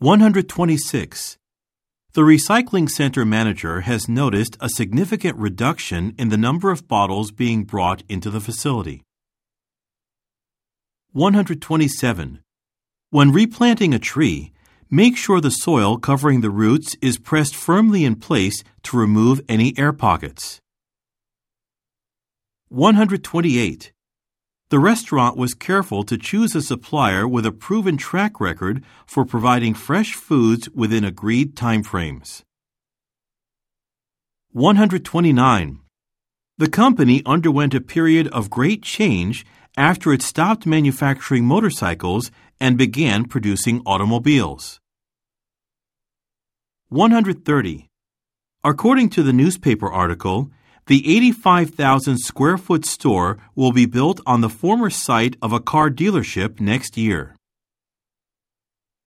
126. The recycling center manager has noticed a significant reduction in the number of bottles being brought into the facility. 127. When replanting a tree, make sure the soil covering the roots is pressed firmly in place to remove any air pockets. 128. The restaurant was careful to choose a supplier with a proven track record for providing fresh foods within agreed timeframes. 129. The company underwent a period of great change after it stopped manufacturing motorcycles and began producing automobiles. 130. According to the newspaper article, the 85,000 square foot store will be built on the former site of a car dealership next year.